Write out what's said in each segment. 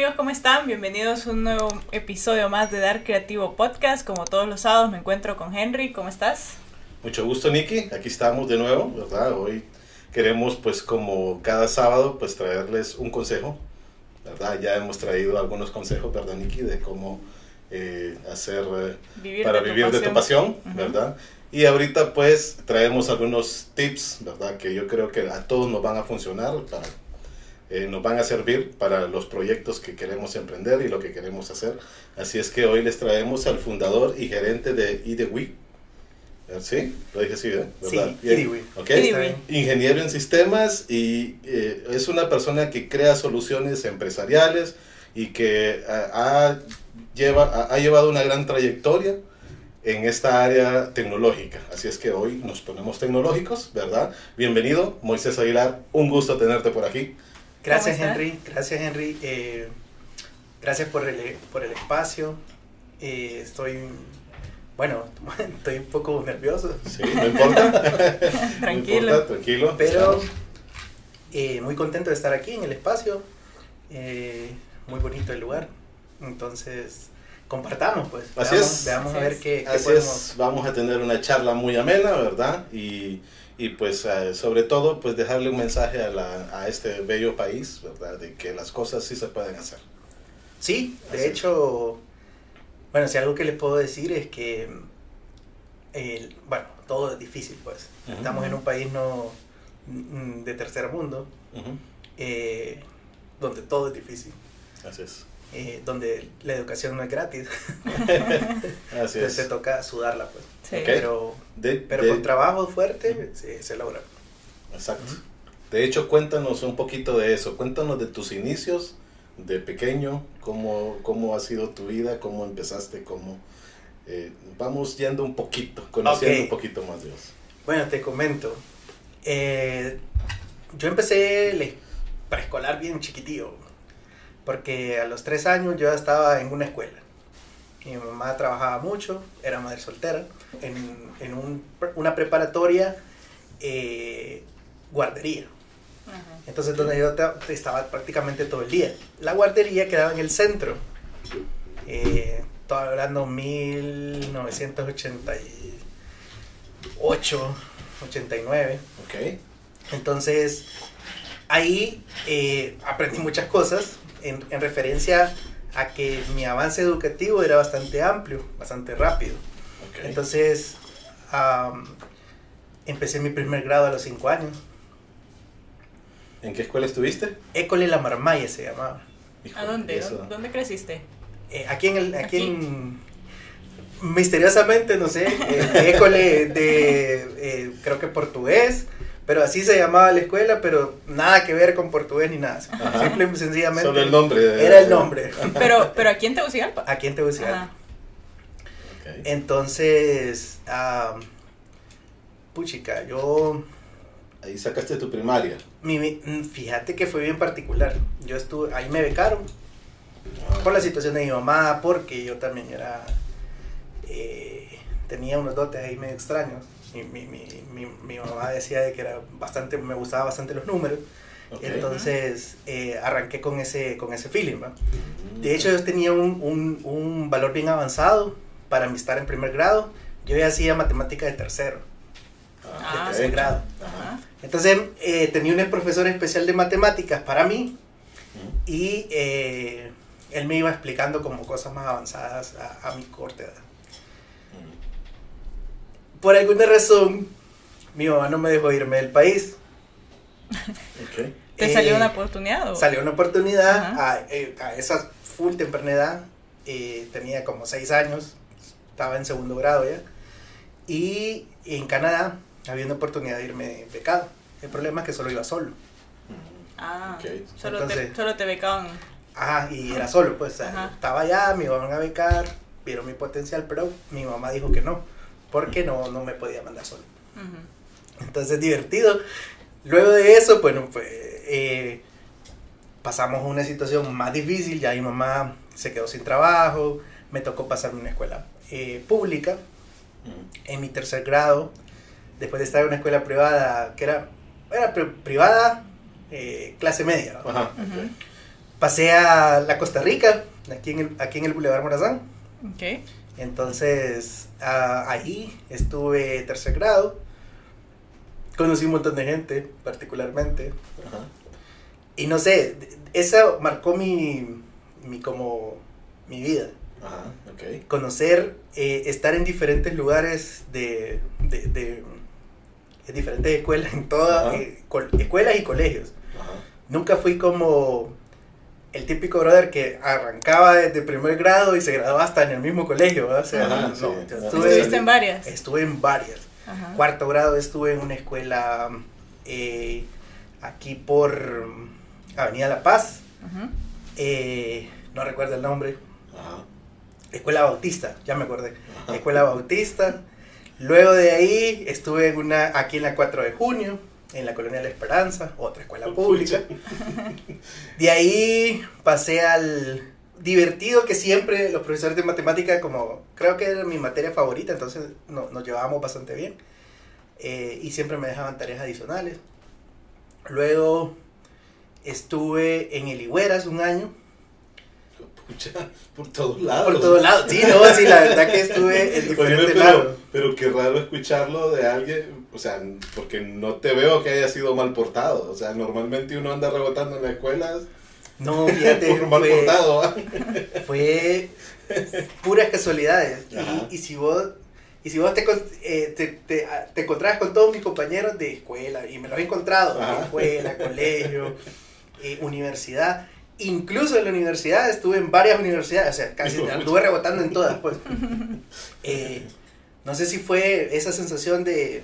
amigos, ¿cómo están? Bienvenidos a un nuevo episodio más de Dar Creativo Podcast. Como todos los sábados me encuentro con Henry. ¿Cómo estás? Mucho gusto, Nikki. Aquí estamos de nuevo, ¿verdad? Hoy queremos, pues, como cada sábado, pues, traerles un consejo, ¿verdad? Ya hemos traído algunos consejos, ¿verdad, Nikki? De cómo eh, hacer Vivir para de vivir de tu pasión, Ujú. ¿verdad? Y ahorita, pues, traemos algunos tips, ¿verdad? Que yo creo que a todos nos van a funcionar, para, eh, nos van a servir para los proyectos que queremos emprender y lo que queremos hacer. Así es que hoy les traemos al fundador y gerente de IDEWI. ¿Sí? Lo dije así, ¿eh? ¿verdad? Sí, Bien. IDEWI. ¿Ok? IDEWI. Está bien. ingeniero en sistemas y eh, es una persona que crea soluciones empresariales y que ha, ha lleva, ha llevado una gran trayectoria en esta área tecnológica. Así es que hoy nos ponemos tecnológicos, ¿verdad? Bienvenido, Moisés Aguilar, un gusto tenerte por aquí. Gracias. Henry, gracias Henry, eh, gracias por el, por el espacio. Eh, estoy, bueno, estoy un poco nervioso, Sí, no importa. No Tranquilo. importa, tranquilo. pero eh, muy contento de estar aquí en el espacio. Eh, muy bonito el lugar. Entonces, compartamos pues. Así veamos, es. Veamos a ver es. qué, qué Así podemos. es, vamos a tener una charla muy amena, ¿verdad? Y, y pues eh, sobre todo, pues dejarle un mensaje a, la, a este bello país, ¿verdad? De que las cosas sí se pueden hacer. Sí, de Así hecho, bueno, si algo que les puedo decir es que, el- bueno, todo es difícil, pues. Estamos en un país no mm, de tercer mundo, eh, donde todo es difícil, Así es. Eh, donde la educación no es gratis, Así entonces se es. toca sudarla, pues. Sí. Pero, De, pero de- con trabajo fuerte se, se logra. Exacto. De hecho, cuéntanos un poquito de eso. Cuéntanos de tus inicios de pequeño, cómo, cómo ha sido tu vida, cómo empezaste, cómo... eh, vamos yendo un poquito, conociendo un poquito más de eso. Bueno, te comento. Eh, yo empecé el preescolar bien chiquitillo, porque a los tres años yo estaba en una escuela. Mi mamá trabajaba mucho, era madre soltera, en, en un- una preparatoria eh, guardería. Ajá. Entonces, donde yo estaba prácticamente todo el día. La guardería quedaba en el centro. Eh, estaba hablando 1988, 89. ¿Ok? Entonces, ahí eh, aprendí muchas cosas en, en referencia a que mi avance educativo era bastante amplio, bastante rápido. Entonces, am, empecé mi primer grado a los 5 años. ¿En qué escuela estuviste? École La Marmaya se llamaba. ¿A dónde? eso- ¿Dónde- ¿Dónde creciste? Eh, aquí en el, aquí, Aquí. en misteriosamente, no sé, eh, école de, eh, creo que portugués, pero así se llamaba la escuela, pero nada que ver con portugués ni nada. Ajá. Simple y sencillamente Solo el nombre. de- era el nombre. Pero, pero aquí en Tegucigalpa. Aquí en Tegucigalpa. Ajá. Ok. Entonces, ah, puchica, yo, Ahí sacaste tu primaria. mi- mi- mm, fíjate que fue bien particular. Yo estuve, ahí me becaron por la situación de mi mamá, porque yo también era, eh, tenía unos dotes ahí medio extraños. Mi, mi, mi, mi, mamá decía de que era bastante, me gustaba bastante los números, Ok. entonces eh, arranqué con ese, con ese feeling. ¿va? Mm. De hecho, yo tenía un, un, un valor bien avanzado para mi estar en primer grado. Yo ya hacía matemática de tercero, Ah, de tercer grado. Ajá. Entonces, eh, tenía un profesor especial de matemáticas para mí y eh, él me iba explicando como cosas más avanzadas a, a mi corta edad. Por alguna razón, mi mamá no me dejó irme del país. ¿Te Eh, salió una oportunidad? o? Salió una oportunidad a, eh, a esa full temprana edad. eh, tenía como seis años, estaba en segundo grado ya. Y en Canadá había una oportunidad de irme becado. El problema es que solo iba solo. Ah, Ok. solo, te, Entonces- solo te becaban. Ajá, y era solo, pues. Ajá. estaba allá, me iban a becar, vieron mi potencial, pero mi mamá dijo que no, porque no, no me podía mandar solo. Ujú. Entonces, divertido. Luego de eso, bueno, pues eh, pasamos a una situación más difícil. Ya mi mamá se quedó sin trabajo, me tocó pasarme a una escuela eh, pública Ujú. en mi tercer grado. Después de estar en una escuela privada, que era, era pri- privada, eh, clase media. ok. pasé a la Costa Rica, aquí en el, aquí en el Boulevard Morazán. Ok. Entonces, ah, ahí estuve tercer grado. Conocí un montón de gente, particularmente. Ajá. Y no sé, eso marcó mi, mi como mi vida. Ajá. Conocer, eh, estar en diferentes lugares de, de, de- en diferentes escuelas, en todas, eh, escuelas y colegios. Ajá. Nunca fui como el típico brother que arrancaba desde primer grado y se graduaba hasta en el mismo colegio, ¿verdad? O sea, Ajá, no, sí. yo Ajá. estuve, Estuviste en varias. estuve en varias. Ajá. Cuarto grado estuve en una escuela eh, aquí por Avenida La Paz, eh, no recuerdo el nombre, Ajá. Escuela Bautista, ya me acordé, Ajá. Escuela Bautista. Luego de ahí estuve en una, aquí en la 4 de junio, en la Colonia La Esperanza, otra escuela pública. De ahí pasé al divertido que siempre los profesores de matemática, como creo que era mi materia favorita, entonces no- nos llevábamos bastante bien. eh, y siempre me dejaban tareas adicionales. Luego estuve en el Higueras un año, Pucha, por todos lados. por todos lados. Sí, no, sí, la verdad que estuve en Oye, diferentes pero, lados. pero qué raro escucharlo de alguien, o sea, porque no te veo que haya sido mal portado. O sea, normalmente uno anda rebotando en las escuelas No, fíjate, por mal fue, portado. fue puras casualidades. Y, y si vos, y si vos te, eh, te, te, ah, te encontrabas con todos mis compañeros de escuela, y me los he encontrado, Ajá. escuela, colegio, eh, universidad. Incluso en la universidad estuve en varias universidades, o sea, casi anduve rebotando en todas, pues. Eh, no sé si fue esa sensación de,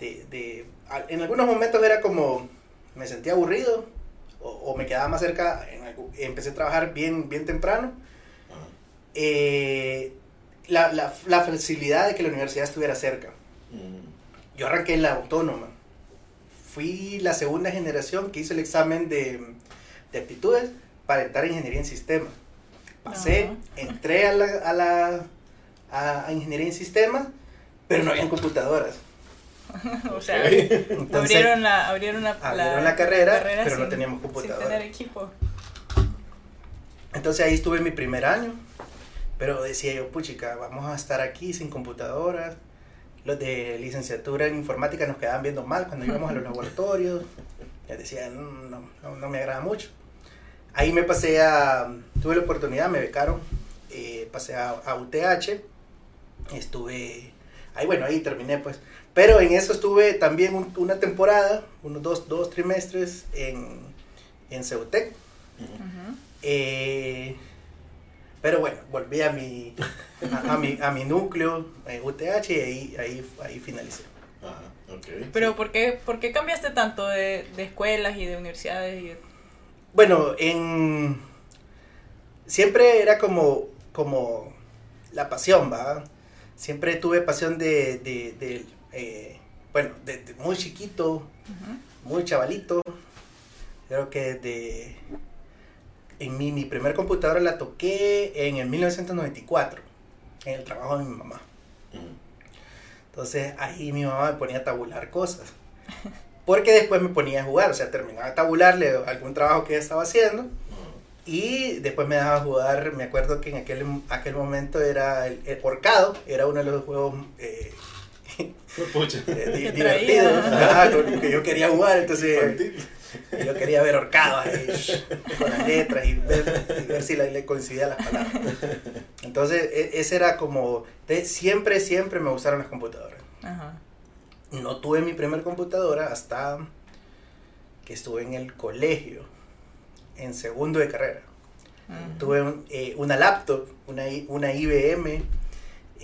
de, de- a- En algunos momentos era como. Me sentía aburrido, o, o me quedaba más cerca. en empecé a trabajar bien, bien temprano. Eh, la, la, la facilidad de que la universidad estuviera cerca. Mm, Yo arranqué en la autónoma. Fui la segunda generación que hizo el examen de, de aptitudes para entrar a ingeniería en sistemas. Pasé, Ajá. entré a la, a la a, a ingeniería en sistemas, pero no habían computadoras. o sea. Entonces, abrieron la, abrieron la, abrieron la carrera, pero no teníamos Sin computadora. tener equipo. entonces ahí estuve mi primer año, pero decía yo, puchica, vamos a estar aquí sin computadoras. Los de licenciatura en informática nos quedaban viendo mal cuando íbamos a los laboratorios. Les decía, "Mm, no, no, no me agrada mucho. Ahí me pasé a, tuve la oportunidad, me becaron, eh, pasé a, a UTH, estuve, ahí bueno, ahí terminé pues. Pero en eso estuve también un- una temporada, unos dos, dos trimestres en, en Ceutec. Eh, pero bueno, volví a mi, a, a mi, a mi núcleo, eh, UTH, y ahí, ahí, ahí finalicé. Ajá, ok. Pero ¿por qué, ¿por qué cambiaste tanto de, de escuelas y de universidades? Y de- Bueno, en... Siempre era como, como la pasión, ¿va? Siempre tuve pasión de, de, de, eh, bueno, desde muy chiquito, muy chavalito. Creo que de... En mi, mi primer computadora la toqué en el 1994, en el trabajo de mi mamá. Entonces ahí mi mamá me ponía a tabular cosas. Porque después me ponía a jugar, o sea, terminaba de tabularle algún trabajo que estaba haciendo y después me dejaba jugar. Me acuerdo que en aquel, aquel momento era el, el Horcado, era uno de los juegos eh, eh, divertidos con que yo quería jugar. Entonces Infantil. yo quería ver Horcado ahí, con las letras y ver, y ver si le, le coincidían las palabras. Entonces e- ese era como, de- siempre, siempre me gustaron las computadoras. Ajá. No tuve mi primer computadora hasta que estuve en el colegio, en segundo de carrera. Tuve un- eh, una laptop, una, I- una IBM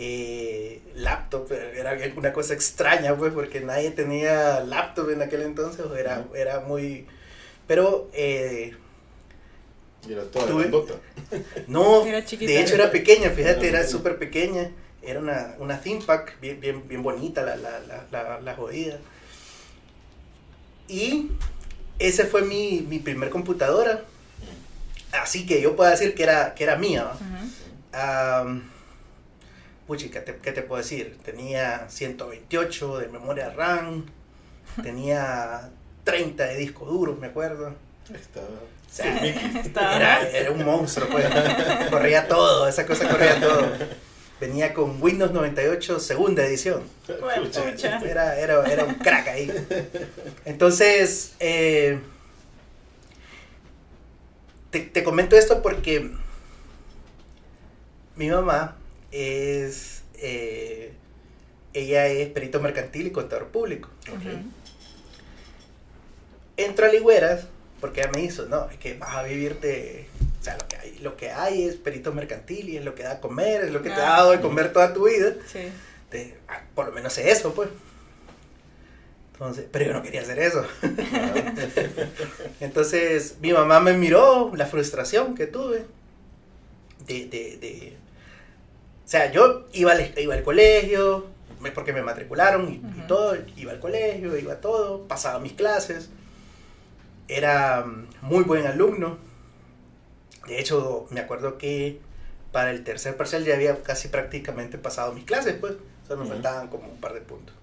eh, laptop, era una cosa extraña pues porque nadie tenía laptop en aquel entonces, era, era muy... Pero eh, Y era toda Tuve- no, Era chiquita. de hecho era pequeña, fíjate, Era súper pequeña. Era una, una ThinkPad bien, bien, bien bonita, la, la, la, la, la jodida. Y ese fue mi, mi primer computadora. Así que yo puedo decir que era, que era mía. Ujú. Am, puchi, ¿qué te, qué te puedo decir? Tenía 128 de memoria RAM, tenía 30 de disco duro, me acuerdo. Estaba... O sea, Estaba- era, era un monstruo, pues. corría todo, esa cosa corría todo. Venía con Windows 98 segunda edición. Era, era, era un crack ahí. Entonces, eh, te, te comento esto porque mi mamá es, eh, ella es perito mercantil y contador público. Ujú. Entro a Ligüeras porque ella me hizo, no, es que vas a vivirte, o sea, lo que hay, lo que hay es perito mercantil y es lo que da a comer, es lo que te ha dado de comer toda tu vida. Sí. Te- ah, por lo menos sé eso, pues. Entonces, pero yo no quería hacer eso. Entonces, mi mamá me miró la frustración que tuve. De, de, de- o sea, yo iba al, iba al colegio, porque me matricularon y, y todo, iba al colegio, iba a todo, pasaba mis clases. Era mm, muy buen alumno. De hecho, me acuerdo que para el tercer parcial ya había casi prácticamente pasado mis clases, pues. Solo me faltaban como un par de puntos.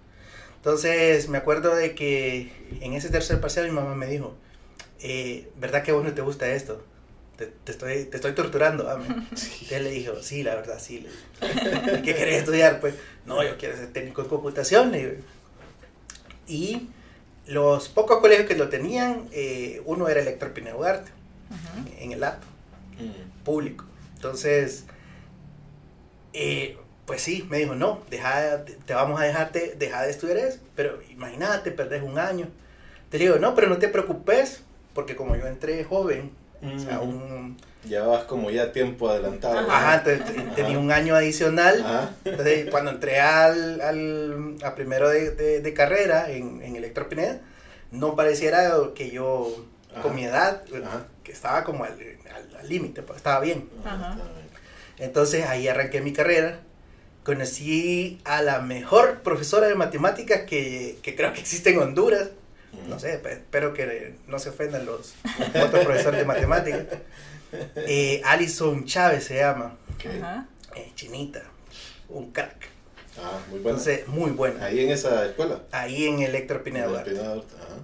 Entonces, me acuerdo de que en ese tercer parcial mi mamá me dijo, eh, ¿verdad que a vos no te gusta esto? Te, te estoy, te estoy torturando, ame". Entonces le dijo, sí, la verdad, sí. le dije. ¿Y ¿Qué querés estudiar? Pues, no, yo quiero ser técnico en computación. le. Y los pocos colegios que lo tenían, eh, uno era Electro Pineo Ugarte, en el app Mm. público. Entonces, eh, pues sí, me dijo, no, deja, te, te vamos a dejarte, deja de estudiar eso, pero imagínate, perdés un año. Te digo, no, pero no te preocupes, porque como yo entré joven, o sea, Mm. un, Llevabas como ya tiempo adelantado. ajá, entonces te- tenía un año adicional. Ajá. Entonces, cuando entré al, al a primero de, de- de carrera en, en Electropineda, no pareciera que yo, Ajá. con mi edad, Ajá. que estaba como al al- al límite, pues, estaba bien. Ajá. Entonces ahí arranqué mi carrera. Conocí a la mejor profesora de matemáticas que, que creo que existe en Honduras. No sé, pe- espero que no se ofendan los otros profesores de matemáticas. Eh, Alison Chávez se llama, Ok. Ajá. eh, chinita, un crack. Ah, muy bueno. Entonces, muy buena. Ahí en esa escuela. Ahí en Electro Pineda Duarte. Pineda Duarte, ajá.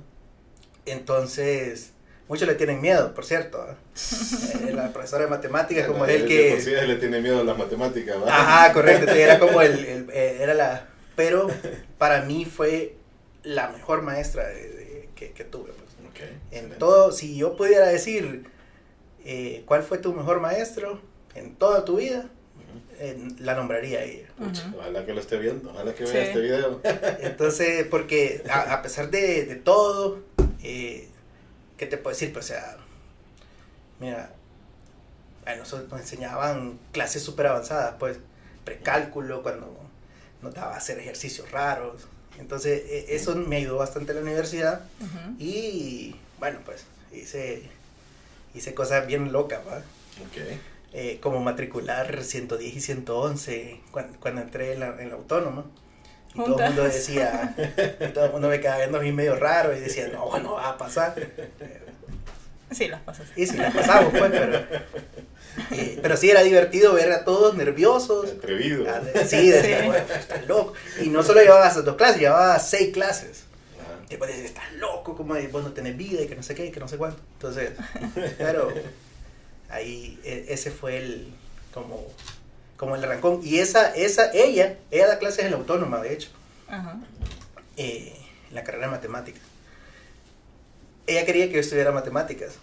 Entonces, muchos le tienen miedo, por cierto. ¿ah? Eh, la profesora de matemáticas, como Bueno, es el de por que... sí le tiene miedo a las matemáticas, ¿va? Ajá, correcto. entonces Era como el, el- eh, era la, pero para mí fue la mejor maestra de- de- que, que tuve. pues. Ok, En excelente. todo, si yo pudiera decir eh, cuál fue tu mejor maestro en toda tu vida, eh, la nombraría a ella. Pucha, Ujú. Ojalá que lo esté viendo, ojalá que vea Sí. este video. Entonces, porque a, a pesar de, de todo, eh, ¿qué te puedo decir? Pues, o sea, mira, a nosotros nos enseñaban clases súper avanzadas, pues, precálculo, cuando nos daba a hacer ejercicios raros. Entonces, e- eso me ayudó bastante en la universidad y, bueno, pues, hice, hice cosas bien locas, ¿va? Eh, como matricular 110 y 111 cuando, cuando entré en la, en la autónoma. Y todo el mundo decía, y todo el mundo me quedaba viendo a mí medio raro y decía, no, no va a pasar. Sí, las pasas. Y sí, la pasamos, pues, pero, eh, pero sí era divertido ver a todos nerviosos. Atrevido. Ah, Sí, decía, Sí. "Bueno, pues, estás loco. Y no solo llevaba esas dos clases, llevaba seis clases. Ajá. Y después decía, estás loco, como vos no tenés vida y que no sé qué, y que no sé cuánto. Entonces, pero ahí e- ese fue el, como, como el arrancón. Y esa, esa, ella, ella da clases en la autónoma, de hecho, Ajá. eh, en la carrera de matemáticas. Ella quería que yo estudiara matemáticas,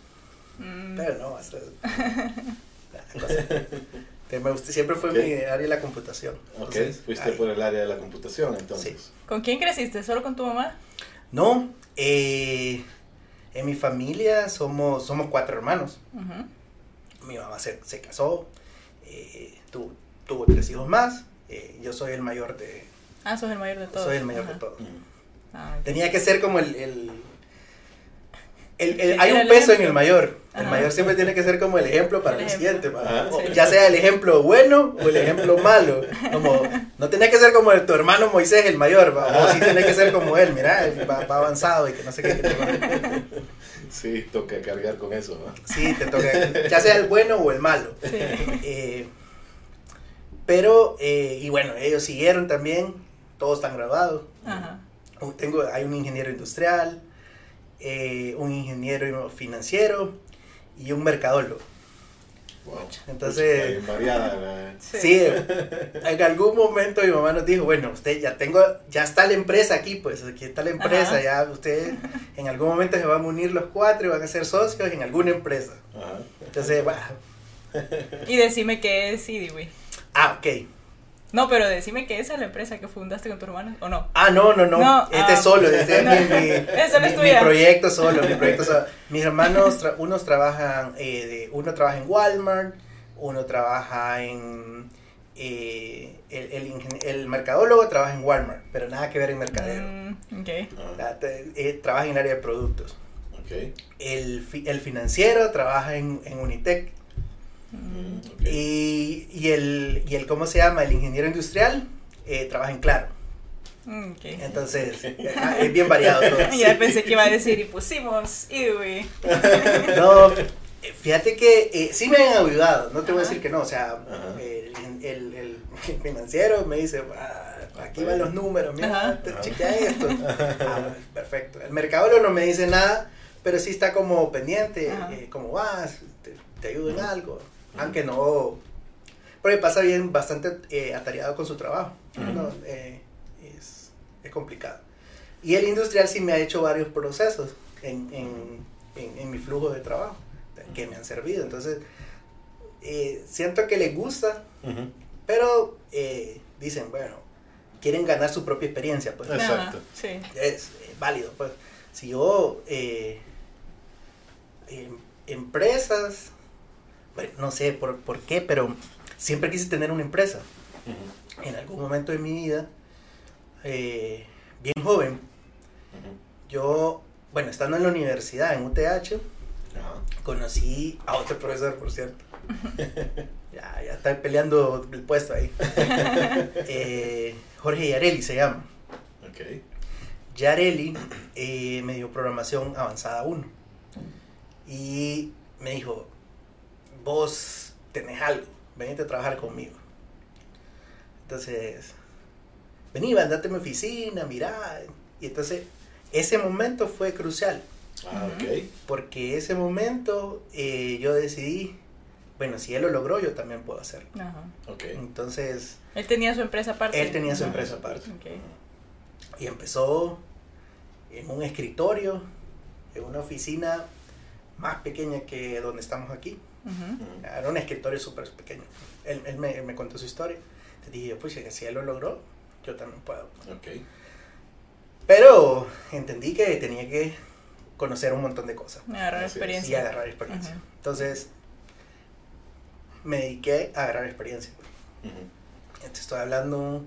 Mm, pero no, que me gustó- siempre fue mi área de la computación. Ok, fuiste ahí. por el área de la computación entonces. Sí. ¿Con quién creciste? ¿Solo con tu mamá? No, eh, en mi familia somos, somos cuatro hermanos. Ujú. Mi mamá se, se casó, eh, tu- tuvo tres hijos más. eh, yo soy el mayor de, Ah, sos el mayor de todos. soy el mayor Ajá. de todos. Ah. Tenía que ser como el... el- el- el- Sí, hay un peso en el mayor. El Ajá. mayor siempre tiene que ser como el ejemplo para El siguiente. Sí. Ya sea el ejemplo bueno o el ejemplo malo. Como, no tenés que ser como el- tu hermano Moisés, el mayor. O sí tenés que ser como él. Mira, él va, va avanzado y que no sé qué. que te- Sí, toca cargar con eso, ¿no? Sí, te toca. Ya sea el bueno o el malo. Sí. Eh, pero, eh, y bueno, ellos siguieron también, todos están graduados. Ajá. Tengo, hay un ingeniero industrial, eh, un ingeniero financiero y un mercadólogo. Wow. Entonces- variada la- Sí, en algún momento mi mamá nos dijo, bueno, usted ya tengo, ya está la empresa aquí, pues aquí está la empresa, Ajá. ya usted en algún momento se van a unir los cuatro y van a ser socios en alguna empresa. Ajá. Entonces, bueno, Y decime qué es Idiwi. ah, ok. No, pero decime que esa es la empresa que fundaste con tu hermano, ¿o no? Ah, no, no, no, No, este ah. es solo, este es mi, mi- esa no es mi- mi proyecto solo, mi proyecto solo. Mis hermanos, tra- unos trabajan, eh, de- uno trabaja en Walmart, uno trabaja en, eh, el, el, ingen- el mercadólogo trabaja en Walmart, pero nada que ver en mercadero. Mm, ok. Ah, eh, trabaja en el área de productos. ok. El, fi- el financiero trabaja en, en Unitec. Mm. Y, y, el, y el, ¿cómo se llama? El ingeniero industrial eh, trabaja en Claro. mm. Entonces, ah, es bien variado todo. Ya pensé que iba a decir y pusimos Idiwi. No, eh, fíjate que eh, sí me han ayudado, no te voy a decir que no, o sea, el, el- el financiero me dice, "Ah, aquí van los números, mira, te chequea esto. Ah, perfecto. El mercadólogo no me dice nada, pero sí está como pendiente, eh, cómo vas, te, te ayudo en Ajá. Aunque no, porque pasa bien bastante eh, atareado con su trabajo. Eh, es, es complicado. Y el industrial sí me ha hecho varios procesos en, en, en, en mi flujo de trabajo que me han servido. Entonces, eh, siento que les gusta, pero eh, dicen, bueno, quieren ganar su propia experiencia, pues Exacto. Sí. es eh, válido. Pues si yo, eh, em- empresas, no sé por, por qué, pero siempre quise tener una empresa. En algún momento de mi vida, eh, bien joven, yo, bueno, estando en la universidad, en UTH, conocí a otro profesor, por cierto. ya, ya está peleando el puesto ahí. Eh, Jorge Yareli se llama. Ok. Yareli eh, me dio programación avanzada 1. Y me dijo, vos tenés algo, venite a trabajar conmigo. Entonces, vení, andate a mi oficina, mirá. Y entonces, ese momento fue crucial. Ah, Ujú. ok. Porque ese momento eh, yo decidí, bueno, si él lo logró, yo también puedo hacerlo. Ajá. Ok. Entonces, Él tenía su empresa aparte. él tenía su Ajá. empresa aparte. Ok. Y empezó en un escritorio, en una oficina más pequeña que donde estamos aquí. Ujú. Ujú. Era un escritorio súper pequeño. Él, él me, me contó su historia. Te dije, pues si él lo logró, yo también puedo. Ok. Pero entendí que tenía que conocer un montón de cosas. Agarrar es. y experiencia. agarrar experiencia. Ujú. Entonces, me dediqué a agarrar experiencia. Ujú. Te estoy hablando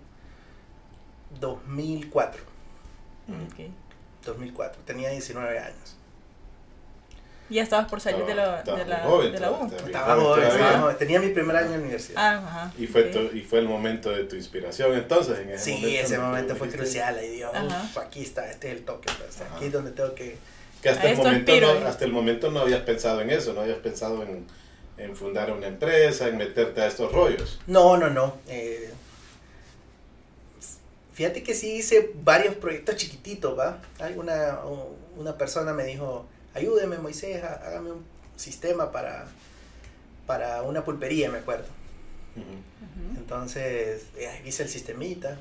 2004. Ok. 2004. Tenía 19 años. Ya estabas por salir de la, Estaba- de la, joven de la U. Estaba joven. Tenía mi primer año en la universidad. Ah, ajá. Y fue, tu- y fue el momento de tu inspiración entonces. En ese sí, momento ese momento fue crucial. Ahí digo, Ajá. "Uf, aquí está, este es el toque. pues, aquí es donde tengo que. Que hasta A el, momento aspiro, no, hasta el momento no habías pensado en eso, no habías pensado en, en fundar una empresa, en meterte a estos rollos. No, no, no. eh, fíjate que sí hice varios proyectos chiquititos, ¿va? Hay una, una persona me dijo, ayúdeme Moisés, há- hágame un sistema para, para una pulpería, me acuerdo. Entonces, eh, hice el sistemita.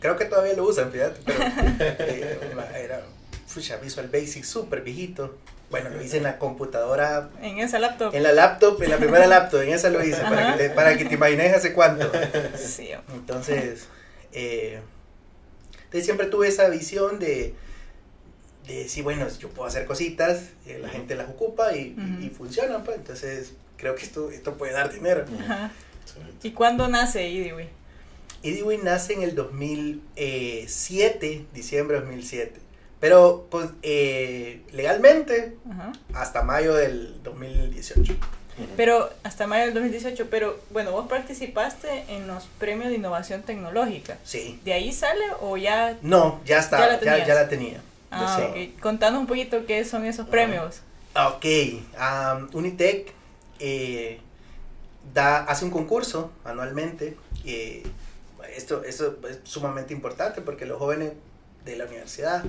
Creo que todavía lo usan, fíjate, pero eh, era fucha, Visual Basic súper viejito. Bueno, lo hice en la computadora, En esa laptop. en la laptop, en la primera laptop, en esa lo hice, para que, para que te imagines hace cuánto. Sí. Entonces, eh, entonces siempre tuve esa visión de, de decir, bueno, yo puedo hacer cositas, eh, la gente las ocupa y, y- Ujú. y funcionan, pues, entonces creo que esto, esto puede dar dinero. Ajá. ¿Y cuándo nace Idiwi? Edwin nace en el 2007, diciembre de 2007. Pero pues, eh, legalmente Ajá. hasta mayo del 2018. Ujú. Pero hasta mayo del 2018, pero bueno, vos participaste en los premios de innovación tecnológica. Sí. ¿De ahí sale o ya? No, ya está, Ya la ya, ya la tenía. Ah, Sí. ok. Contanos un poquito qué son esos premios. Ok, um, Unitec eh, da, hace un concurso anualmente. eh, esto, esto es sumamente importante porque los jóvenes de la universidad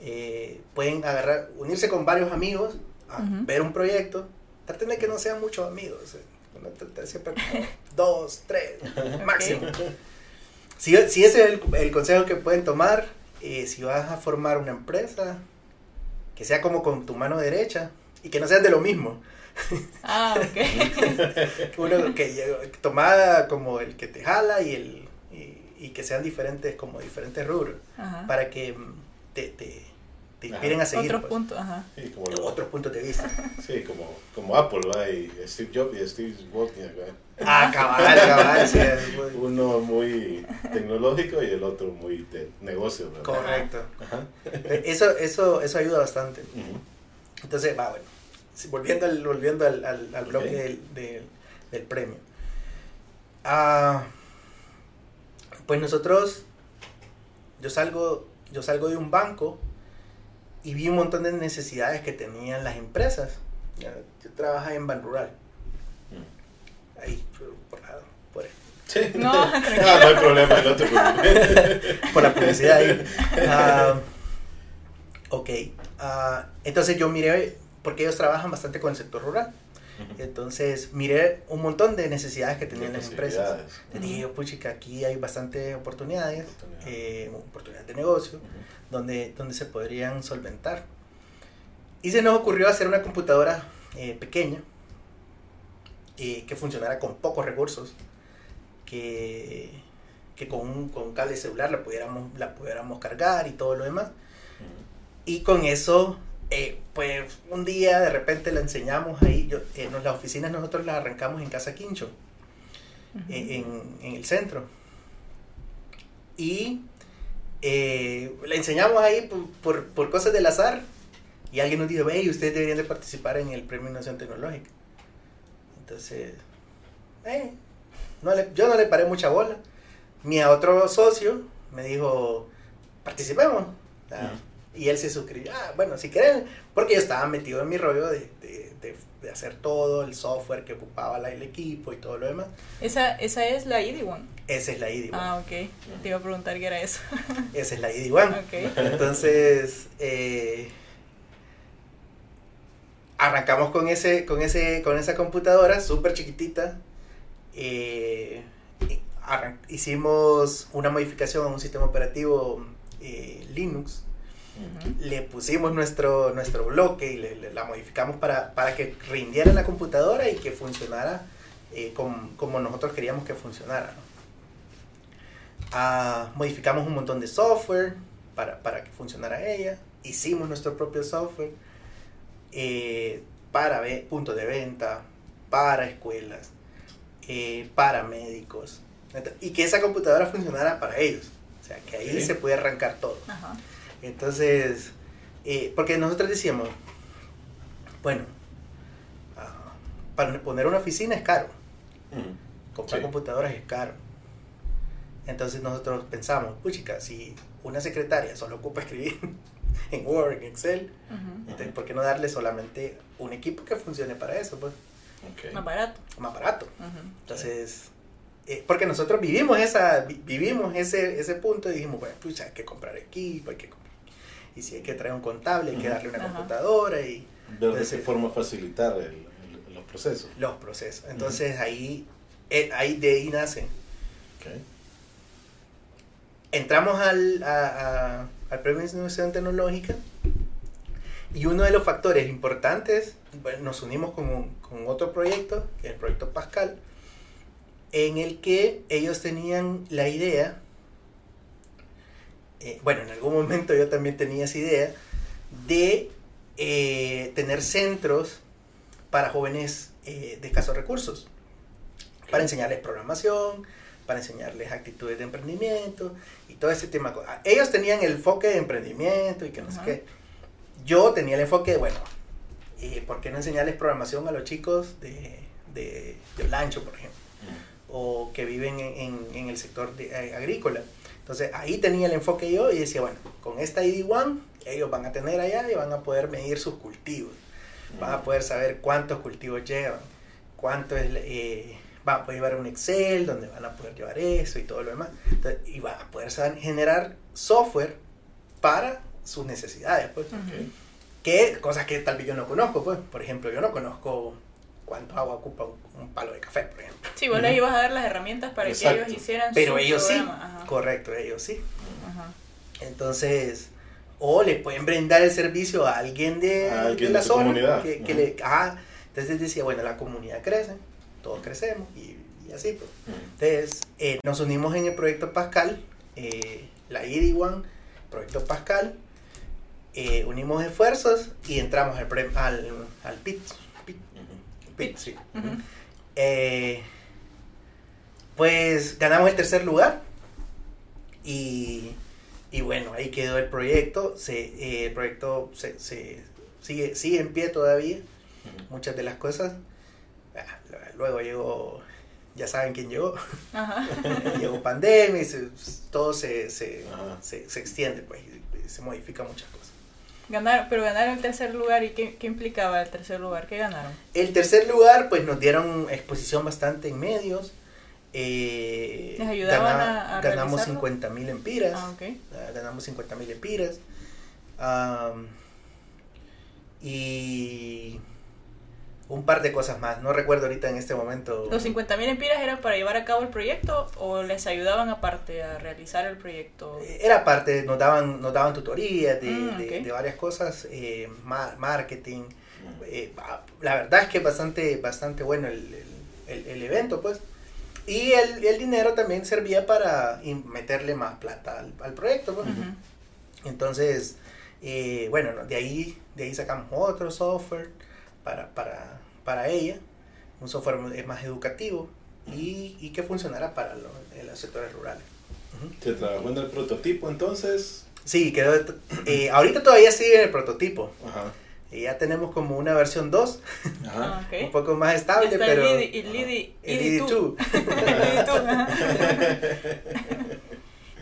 eh, pueden agarrar, unirse con varios amigos a Ujú. ver un proyecto. Traten de que no sean muchos amigos. eh, siempre como dos, tres, máximo. Si, si ese es el, el consejo que pueden tomar, eh, si vas a formar una empresa, que sea como con tu mano derecha y que no sean de lo mismo. Ah, ok. Uno que tomada como el que te jala y el y, y que sean diferentes como diferentes rubros Ajá. para que mm, te, te, te Ajá. inspiren a seguir Otros pues, puntos, ajá. Sí, como, lo- otros puntos de vista. sí, como, como Apple, ¿va? Y Steve Jobs y Steve Wozniak, ¿va? Ah, cabal, cabal, sí, es muy- Uno muy tecnológico y el otro muy de negocio, ¿verdad? correcto. Ajá. Eh, Eso, eso, eso ayuda bastante. Entonces, va, bueno, volviendo al, volviendo al, al, al bloque del, del, del premio. Ah, pues nosotros, yo salgo, yo salgo de un banco y vi un montón de necesidades que tenían las empresas. Yo trabajaba en Ban Rural, ahí, por, por, la- por- Sí. No, Ah, no hay problema, no te preocupes. por la publicidad ahí. Ah, ok, ah, entonces yo miré, porque ellos trabajan bastante con el sector rural. Entonces miré un montón de necesidades que tenían las empresas. posibilidades. Les dije yo, puchica, aquí hay bastantes oportunidades, Oportunidades. eh, oportunidades de negocio, donde, donde se podrían solventar. Y se nos ocurrió hacer una computadora eh, pequeña, eh, que funcionara con pocos recursos, que, que con, un, con un cable celular la pudiéramos, la pudiéramos cargar y todo lo demás. Y con eso, eh, pues un día de repente la enseñamos ahí. Yo, eh, nos- las oficinas nosotros las arrancamos en Casa Quincho, Ujú. eh, en, en el centro. Y eh, la enseñamos ahí por, por, por cosas del azar. Y alguien nos dijo, hey, ustedes deberían de participar en el Premio Innovación Tecnológica. Entonces, eh, no le- yo no le paré mucha bola. Mi otro socio me dijo, participemos. Ah, Y él se suscribió. Ah, bueno, si quieren, porque yo estaba metido en mi rollo de, de, de- de hacer todo, el software que ocupaba la- el equipo y todo lo demás. Esa, esa es la ID One. Esa es la ID One. Ah, ok. Te iba a preguntar qué era eso. Esa es la ID One. Ok. Entonces, eh, arrancamos con, ese, con, ese, con esa computadora súper chiquitita. Eh, hicimos una modificación a un sistema operativo eh, Linux. Le pusimos nuestro, nuestro bloque y le, le- la modificamos para, para que rindiera la computadora y que funcionara eh, com- como nosotros queríamos que funcionara. ¿no? Ah, modificamos un montón de software para, para que funcionara ella. Hicimos nuestro propio software eh, para puntos de venta, para escuelas, eh, para médicos. Ent- Y que esa computadora funcionara para ellos. O sea, que ahí se puede arrancar todo. Ajá. Entonces, eh, porque nosotros decíamos, bueno, ah, para poner una oficina es caro, comprar Sí. computadoras es caro. Entonces nosotros pensamos, puchica, si una secretaria solo ocupa escribir en Word, en Excel, entonces, ¿por qué no darle solamente un equipo que funcione para eso? Pues, Más barato. más barato. Entonces, eh, porque nosotros vivimos esa vi- vivimos ese, ese punto y dijimos, bueno, pues hay que comprar equipo, hay que comprar. Y si hay que traer un contable, hay que darle una computadora y Ver de qué forma facilitar el- el- los procesos. los procesos. Entonces ahí, eh, ahí de ahí nace. Entramos al, a- a- al Premio de Innovación Tecnológica y uno de los factores importantes, bueno, nos unimos con, un- con otro proyecto, que es el proyecto Pascal, en el que ellos tenían la idea, eh, bueno, en algún momento yo también tenía esa idea, de eh, tener centros para jóvenes eh, de escasos recursos, para enseñarles programación, para enseñarles actitudes de emprendimiento y todo ese tema. Ellos tenían el enfoque de emprendimiento y que no sé qué. Yo tenía el enfoque de, bueno, eh, ¿por qué no enseñarles programación a los chicos de, de, de Olancho, por ejemplo? o que viven en, en- en el sector de- eh, agrícola. Entonces ahí tenía el enfoque yo y decía, bueno, con esta ID One ellos van a tener allá y van a poder medir sus cultivos, van a poder saber cuántos cultivos llevan, cuánto es, eh, van a poder llevar un Excel donde van a poder llevar eso y todo lo demás. Entonces, y van a poder saber generar software para sus necesidades, pues. Ujú. Que, cosas que tal vez yo no conozco, pues. Por ejemplo, yo no conozco cuánto agua ocupa un, un palo de café, por ejemplo. Sí, vos les Ujú. ibas a dar las herramientas para Exacto. que ellos hicieran Pero su ellos sí. Ajá. Correcto, ellos sí. Ajá. Entonces, o le pueden brindar el servicio a alguien de, A alguien de la de zona. comunidad. Que, le, ajá. Entonces decía, bueno, la comunidad crece, todos crecemos y, y así. Pues. Entonces, eh, nos unimos en el proyecto Pascal, eh, la IDIWAN, proyecto Pascal, eh, unimos esfuerzos y entramos al, pre- al, al PIT. PIT, PIT, sí. Eh, pues ganamos el tercer lugar y, y bueno, ahí quedó el proyecto. Se, eh, el proyecto se, se- sigue, sigue en pie todavía, muchas de las cosas. Ah, Luego llegó, ya saben quién llegó, Ajá. llegó pandemia y se- todo se, se, se, se extiende, pues, y se modifican muchas cosas. Pero ganaron el tercer lugar y qué, qué implicaba el tercer lugar, ¿qué ganaron? El tercer lugar, pues nos dieron exposición bastante en medios. eh, ¿Les ayudaban gana- a- a ganamos realizarlo? 50 mil empiras. Ah, ok. ah, ganamos 50 mil empiras. y un par de cosas más. No recuerdo ahorita en este momento. ¿Los 50.000 empiras eran para llevar a cabo el proyecto o les ayudaban aparte a realizar el proyecto? Era parte, nos daban, nos daban tutorías de, Mm, de- ok. de varias cosas, eh, ma- marketing. eh, la verdad es que bastante, bastante bueno el, el- el- evento, pues. Y el, el dinero también servía para meterle más plata al, al proyecto, pues. Ujú. Entonces, eh, bueno, no, de ahí, de ahí sacamos otro software para, para, para ella, un software más educativo y, y que funcionara para los, en los sectores rurales. Se trabajó en el prototipo entonces. Sí, quedó, eh, ahorita todavía sigue en el prototipo. Ajá. Eh, ya tenemos como una versión 2, Ajá. Ah, ok. un poco más estable, Está pero... el Lidi, el Lidi, el Lidi ID2. tú. El Lidi tú, ajá.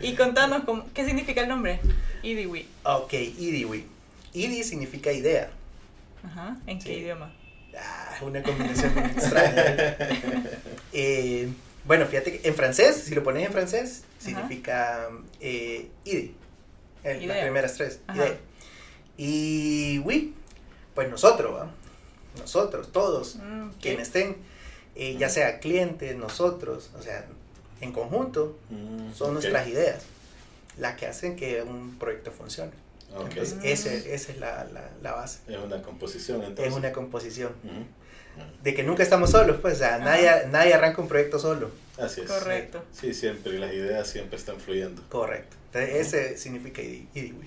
Y contanos, cómo- ¿qué significa el nombre? Idiwi. Ok, IDIWI. IDI significa idea. Ajá. ¿En qué Sí. idioma? Ah, una combinación muy extraña. Eh, bueno, fíjate que en francés, si lo pones en francés, significa eh. El- las primeras tres. Idea. Y oui, pues nosotros, ¿va? nosotros, todos, Mm, quienes estén, eh, ya sea clientes, nosotros, o sea, en conjunto, Mm, son nuestras ideas las que hacen que un proyecto funcione. Entonces, ese, esa es la, la, la base. Es una composición entonces. Es una composición. De que nunca estamos solos, pues, o sea, Ajá. nadie, nadie arranca un proyecto solo. Así es. Correcto. Sí, siempre las ideas siempre están fluyendo. Correcto. Entonces, ese significa idi- idiwi.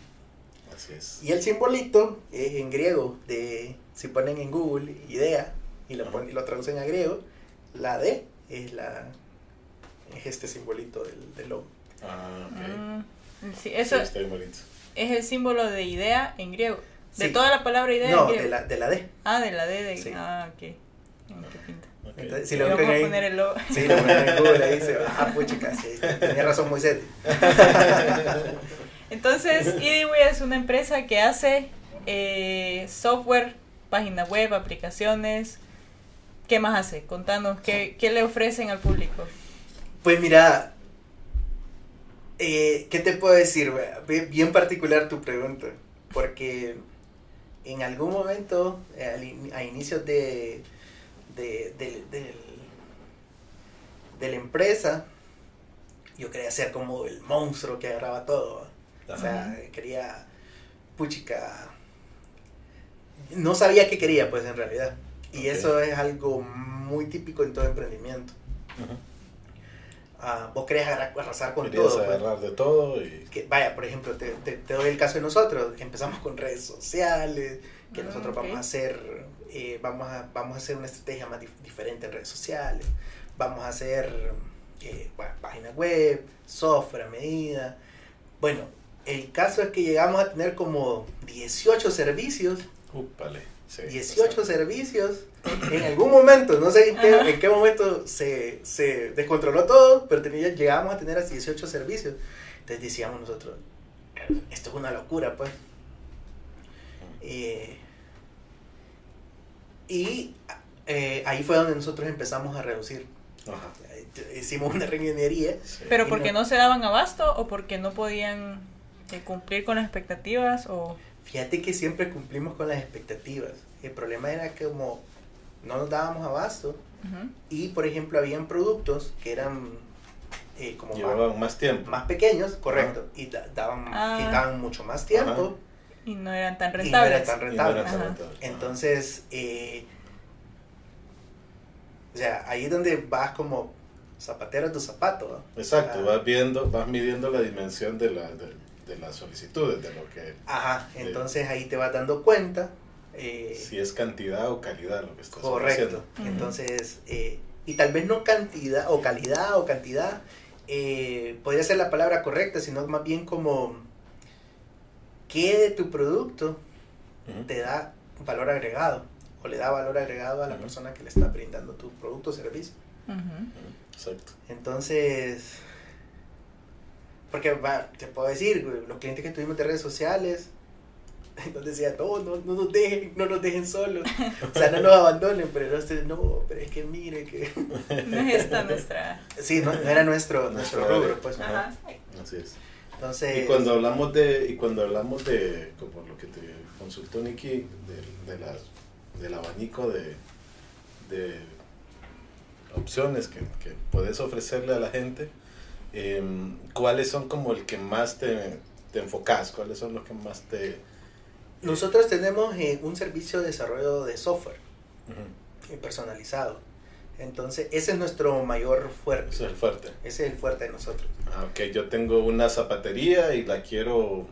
Así es. Y el simbolito es en griego, de si ponen en Google idea y lo, ponen- y lo traducen a griego, la D es la es este simbolito del, del logo. Ah, ok. Mm, sí, Sí, eso está bien bonito. Es el símbolo de idea en griego. De Sí. toda la palabra idea en No, griego. de la, de la D. Ah, de la D de... Sí. Ah, ok. Qué pinta. Entonces, si lo buscan ahí, poner el logo. sí, lo ponen en Google ahí se ah, puchica, sí, tenía razón Moisés. Entonces, Idiwi es una empresa que hace eh, software, página web, aplicaciones. ¿Qué más hace? Contanos, ¿qué, qué le ofrecen al público? Pues mira, eh, ¿qué te puedo decir? Bien particular tu pregunta, porque en algún momento, eh, a inicios de, de, la empresa, yo quería ser como el monstruo que agarraba todo. O sea, Ajá. quería, puchica, no sabía qué quería, pues en realidad. Y eso es algo muy típico en todo emprendimiento. Ujú. Vos querés agarrar- arrasar con Querías todo. pues. agarrar de todo y. Que, vaya, por ejemplo, te, te- te doy el caso de nosotros. Empezamos con redes sociales, que Ah, nosotros ok. vamos a hacer, eh, vamos a, vamos a hacer una estrategia más dif- diferente en redes sociales. Vamos a hacer eh, bueno, página web, software a medida. Bueno, el caso es que llegamos a tener como 18 servicios, Úpale. Sí, 18 bastante. servicios. En algún momento, no sé en qué, Ajá. en qué momento se, se descontroló todo, pero tenía, llegamos a tener así 18 servicios. Entonces decíamos nosotros, esto es una locura, pues. Eh, y eh, ahí fue donde nosotros empezamos a reducir. Ajá. Eh, Hicimos una reingeniería. Sí. ¿Pero porque no- no se daban abasto o porque no podían de cumplir con las expectativas o... Fíjate que siempre cumplimos con las expectativas. El problema era que como no nos dábamos abasto y, por ejemplo, habían productos que eran eh, como Llevaban más tiempo. más pequeños, correcto, y da- daban, Ah. quitaban mucho más tiempo Y no eran tan y no rentables. eran tan Y no rentables. era tan Ajá. rentable. Entonces, eh, o sea, ahí es donde vas como zapatero a tu zapato. ¿no? Exacto, vas viendo, vas midiendo la dimensión de la, de, de las solicitudes, de lo que, Ajá, entonces ahí te vas dando cuenta. Eh, si es cantidad o calidad lo que estás correcto. Entonces, eh, y tal vez no cantidad o calidad o cantidad, eh, podría ser la palabra correcta, sino más bien como qué de tu producto te da valor agregado o le da valor agregado a la persona que le está brindando tu producto o servicio. Exacto. Entonces, porque va, te puedo decir, los clientes que tuvimos de redes sociales, nos decían, no, no, no nos dejen, no nos dejen solos, o sea, no nos abandonen, pero no, sé, no, pero es que mire que... No es esta nuestra... Sí, no, no era nuestro, nuestro rubro, pues. Ajá. Así es. Entonces, Y cuando hablamos de, y cuando hablamos de, como lo que te consultó Nicky, de, de las, del abanico de, de opciones que, que puedes ofrecerle a la gente, em, ¿cuáles son como el que más te, te enfocas? ¿Cuáles son los que más te... nosotros tenemos eh, un servicio de desarrollo de software eh, personalizado. Entonces, ese es nuestro mayor fuerte. Ese es el fuerte. Ese es el fuerte de nosotros. Ah, ok, yo tengo una zapatería y la quiero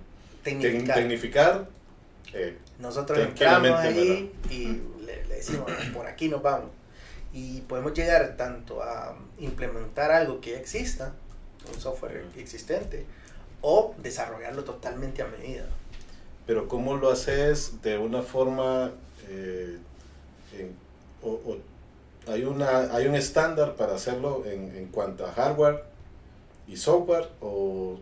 tec- Tecnificar. tecnificar. eh, Nosotros entramos ahí y le, le decimos, por aquí nos vamos. Y podemos llegar tanto a implementar algo que ya exista, un software existente, o desarrollarlo totalmente a medida. Pero ¿cómo lo haces de una forma... eh, en- o, o hay, una, ¿Hay un estándar para hacerlo en, en cuanto a hardware y software? ¿O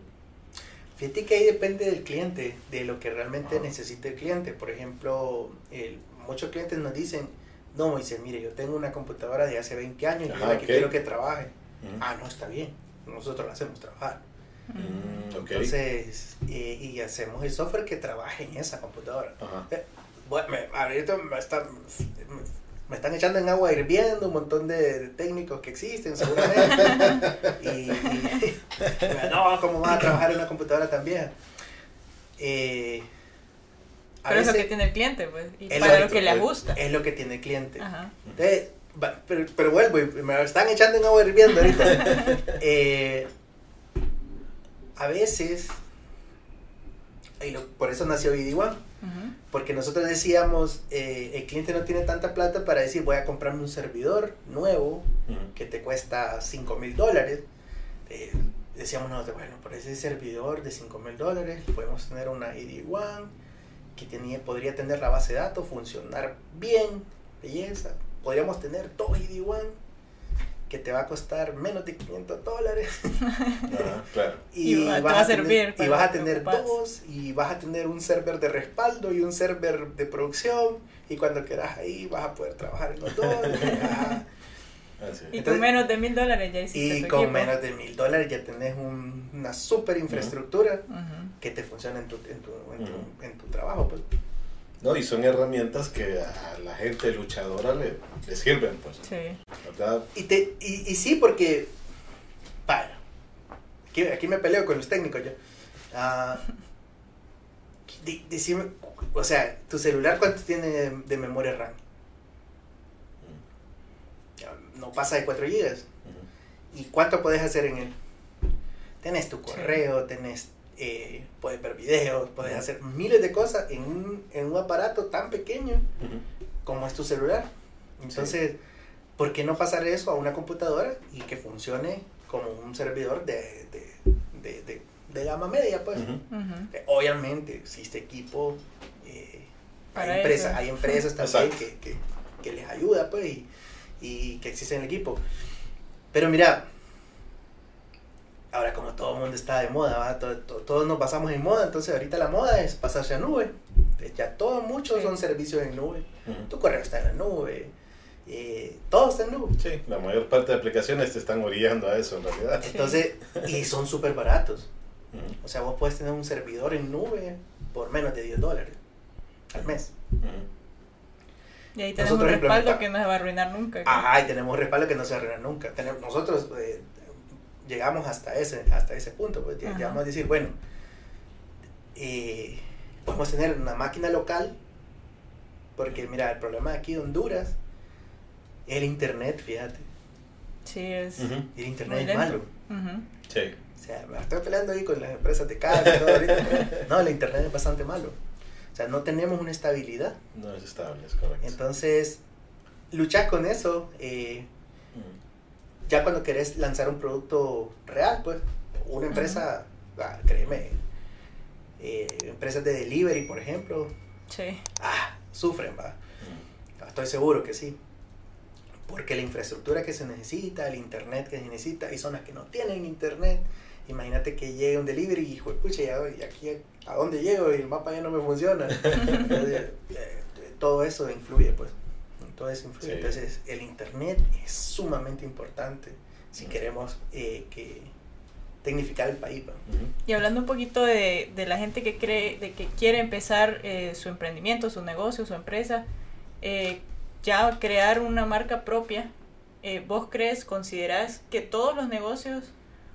Fíjate que ahí depende del cliente, de lo que realmente Ajá. necesite el cliente. Por ejemplo, el- muchos clientes nos dicen, no, Moisés, mire, yo tengo una computadora de hace 20 años y Ajá, la que quiero que trabaje. Ah, no, está bien, nosotros la hacemos trabajar. Mm, ok. Entonces, eh, y hacemos el software que trabaje en esa computadora. Ajá. Bueno, me, ahorita me, está- me están echando en agua hirviendo un montón de, de técnicos que existen seguramente. y, y- no, ¿cómo vas a trabajar en una computadora tan vieja? Eh, Pero es lo que tiene el cliente, pues. Y Es para lo lo que le ajusta. es lo que tiene el cliente. Ajá. Entonces, pero, pero vuelvo, y me están echando en agua hirviendo ahorita. Eh, a veces, y lo- por eso nació BD One, porque nosotros decíamos, eh, el cliente no tiene tanta plata para decir, voy a comprarme un servidor nuevo que te cuesta 5 mil dólares. Eh, decíamos nosotros, bueno, por ese servidor de 5 mil dólares podemos tener una ID One que tenía, podría tener la base de datos, funcionar bien, belleza. Podríamos tener dos ID One que te va a costar menos de 500 dólares. Claro. Y te vas va a tener- y vas a dos y vas a tener un server de respaldo y un server de producción y cuando quieras ahí vas a poder trabajar en los dos Ah, Y con menos de mil dólares ya hiciste y tu con equipo. menos de mil dólares ya tenés un- una super infraestructura Ujú. que te funciona en tu, en tu, en tu, Ujú. en tu trabajo pues. No, y son herramientas que a la gente luchadora le, le sirven, pues. Sí. ¿verdad? y, te, y, y sí porque para aquí, aquí me peleo con los técnicos yo Ah, di- decime, o sea tu celular cuánto tiene de, de memoria RAM no pasa de 4 GB. ¿Y cuánto puedes hacer en él? Tenés tu Sí. correo, tenés, eh, puedes ver videos, puedes hacer miles de cosas en un, en un aparato tan pequeño como es tu celular. Entonces, ¿por qué no pasar eso a una computadora y que funcione como un servidor de, de, de, de- de gama media? Pues Ujú. Ujú. Eh, obviamente existe equipo, eh, hay, hay empresas también que, que, que les ayuda pues y, y que existen el equipo. Pero mira, ahora como todo el mundo está de moda, ¿va? Todo- todo- todos nos basamos en moda, entonces ahorita la moda es pasarse a nube. Entonces, Ya todo, muchos Sí. son servicios en nube. Tu correo está en la nube, eh, todo está en nube. Sí, la mayor parte de aplicaciones te están orillando a eso en realidad. Entonces, y son súper baratos. O sea, vos puedes tener un servidor en nube por menos de 10 dólares al mes. Y ahí tenemos un respaldo que no se va a arruinar nunca. Ajá, y tenemos respaldo que no se arruina nunca. Tenemos, nosotros eh, llegamos hasta ese, hasta ese punto, pues Ajá. llegamos a decir, bueno, eh, podemos tener una máquina local, porque mira, el problema aquí de Honduras es el internet, fíjate. Sí, es Ujú, El muy internet es lento. malo. Ujú. Sí. O sea, me estoy peleando ahí con las empresas de cable y todo ahorita. No, el internet es bastante malo. O sea, no tenemos una estabilidad. No es estable, es correcto. Entonces, luchar con eso, eh, ya cuando querés lanzar un producto real, pues, una empresa, ah, créeme, eh, empresas de delivery, por ejemplo, Sí. ah, sufren, va. ujú. Estoy seguro que sí. Porque la infraestructura que se necesita, el internet que se necesita, hay zonas que no tienen internet. Imagínate que llegue un delivery y, pucha, ya, y aquí a dónde llego y el mapa ya no me funciona. Entonces, eh, todo eso influye, pues. Todo eso influye. Sí. Entonces, el internet es sumamente importante si queremos eh, que tecnificar el país. Y hablando un poquito de, de la gente que cree, de que quiere empezar eh, su emprendimiento, su negocio, su empresa, eh, ya crear una marca propia, eh, ¿vos crees, considerás que todos los negocios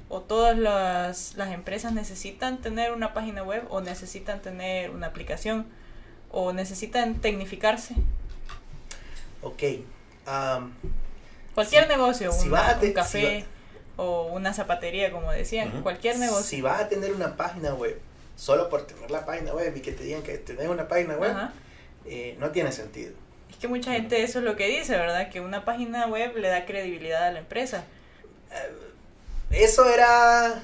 o todas las, las empresas necesitan tener una página web o necesitan tener una aplicación o necesitan tecnificarse? Ok. am, Cualquier Si- negocio, si una- vas a te- un café si o una zapatería, como decían, cualquier negocio. Si vas a tener una página web, solo por tener la página web y que te digan que tenés una página web, eh, no tiene sentido. Es que mucha gente eso es lo que dice, ¿verdad? Que una página web le da credibilidad a la empresa. Eso era,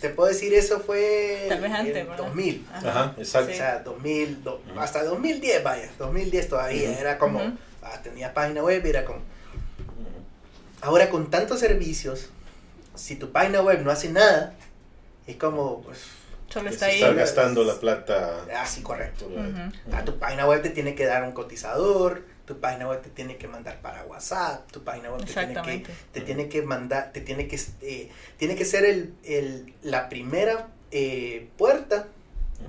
te- puedo decir, eso fue Tal vez antes, en ¿verdad? 2000. Ajá, exacto. O sea, 2000, do- hasta 2010, vaya, 2010 todavía, Ujú. era como. Ah, tenía página web, era como, ahora con tantos servicios, si tu página web no hace nada, es como, pues, Solo está ahí. está gastando la plata. así correcto. Ujú. A tu página web te tiene que dar un cotizador, tu página web te tiene que mandar para WhatsApp, tu página web te tiene que, te tiene que mandar, te tiene que, eh, tiene que ser el, el- la primera eh, puerta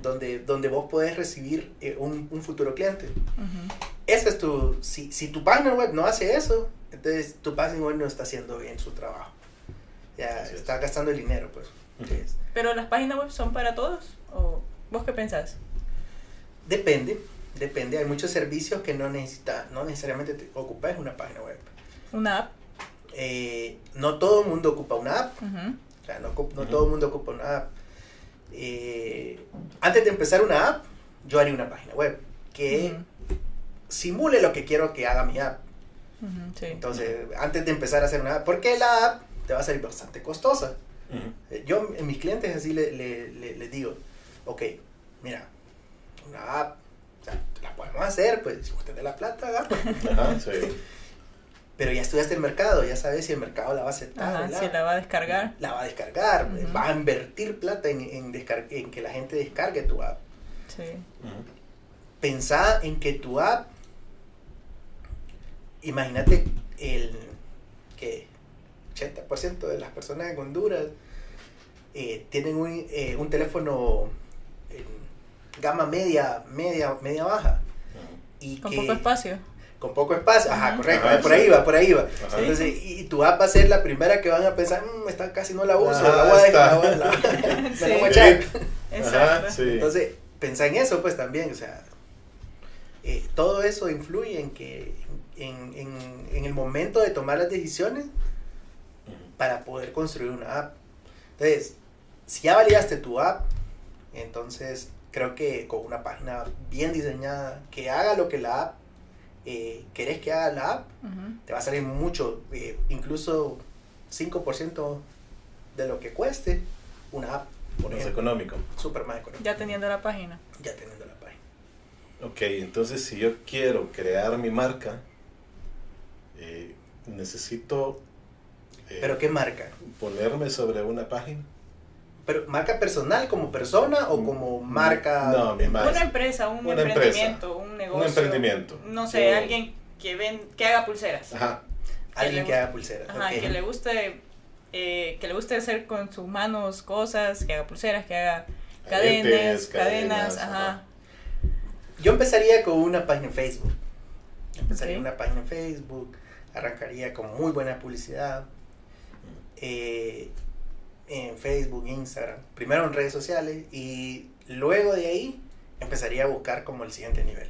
donde, donde vos podés recibir eh, un, un futuro cliente. Ujú. Ese es tu, si, si tu página web no hace eso, entonces tu página web no está haciendo bien su trabajo. Ya Así es. está gastando el dinero, pues. Pero las páginas web son para todos. ¿O vos qué pensás? depende, depende. Hay muchos servicios que no necesita, no necesariamente te ocupas una página web. Una app. Eh, no todo el mundo ocupa una app. O sea, no, no todo el mundo ocupa una app. Eh, antes de empezar una app, yo haría una página web que. Simule lo que quiero que haga mi app. Sí. Entonces, antes de empezar a hacer una app, porque la app te va a salir bastante costosa. Eh, Yo en mis clientes así le- le- le- les digo, ok, mira, una app, o sea, la podemos hacer, pues si usted tiene la plata, sí. pero ya estudiaste el mercado, ya sabes si el mercado la va a aceptar. Si la va a descargar. la va a descargar, Ujú. va a invertir plata en, en, en que la gente descargue tu app. Sí. Pensá en que tu app, imagínate el que 80% de las personas en Honduras eh, tienen un, eh, un teléfono en gama media, media, media baja. Y Con que, poco espacio. Con poco espacio, ajá, Ajá. correcto, Ajá, por sí. ahí va, por ahí va. Ajá. Entonces, y, y tu app va a ser la primera que van a pensar, "Mm, esta casi no la uso, Ajá, la voy a está. la voy a- echar. Entonces, pensá en eso pues también, o sea, eh, todo eso influye en que en, en- en el momento de tomar las decisiones para poder construir una app. Entonces, si ya validaste tu app, entonces creo que con una página bien diseñada, que haga lo que la app eh, querés que haga la app, te va a salir mucho, eh, incluso 5% de lo que cueste una app, por Más ejemplo, económico. súper más económico, Ya teniendo la página. ya teniendo la página. Ok, entonces si yo quiero crear mi marca, eh, necesito eh, Pero ¿qué marca? ponerme sobre una página. ¿Pero marca personal como persona o como marca? Mm, No, mi marca. Una empresa, un Una emprendimiento, un negocio. emprendimiento. No sé, Yo- alguien que ven, que haga pulseras. Ajá. Alguien que haga pulseras. Ajá, que le guste eh, que le guste hacer con sus manos cosas, que haga pulseras, que haga cadenas, Aretes, cadenas, cadenas, ajá. ajá. Yo empezaría con una página en Facebook. Empezaría Ok. una página en Facebook, arrancaría con muy buena publicidad. eh, en Facebook, Instagram, primero en redes sociales y luego de ahí empezaría a buscar como el siguiente nivel.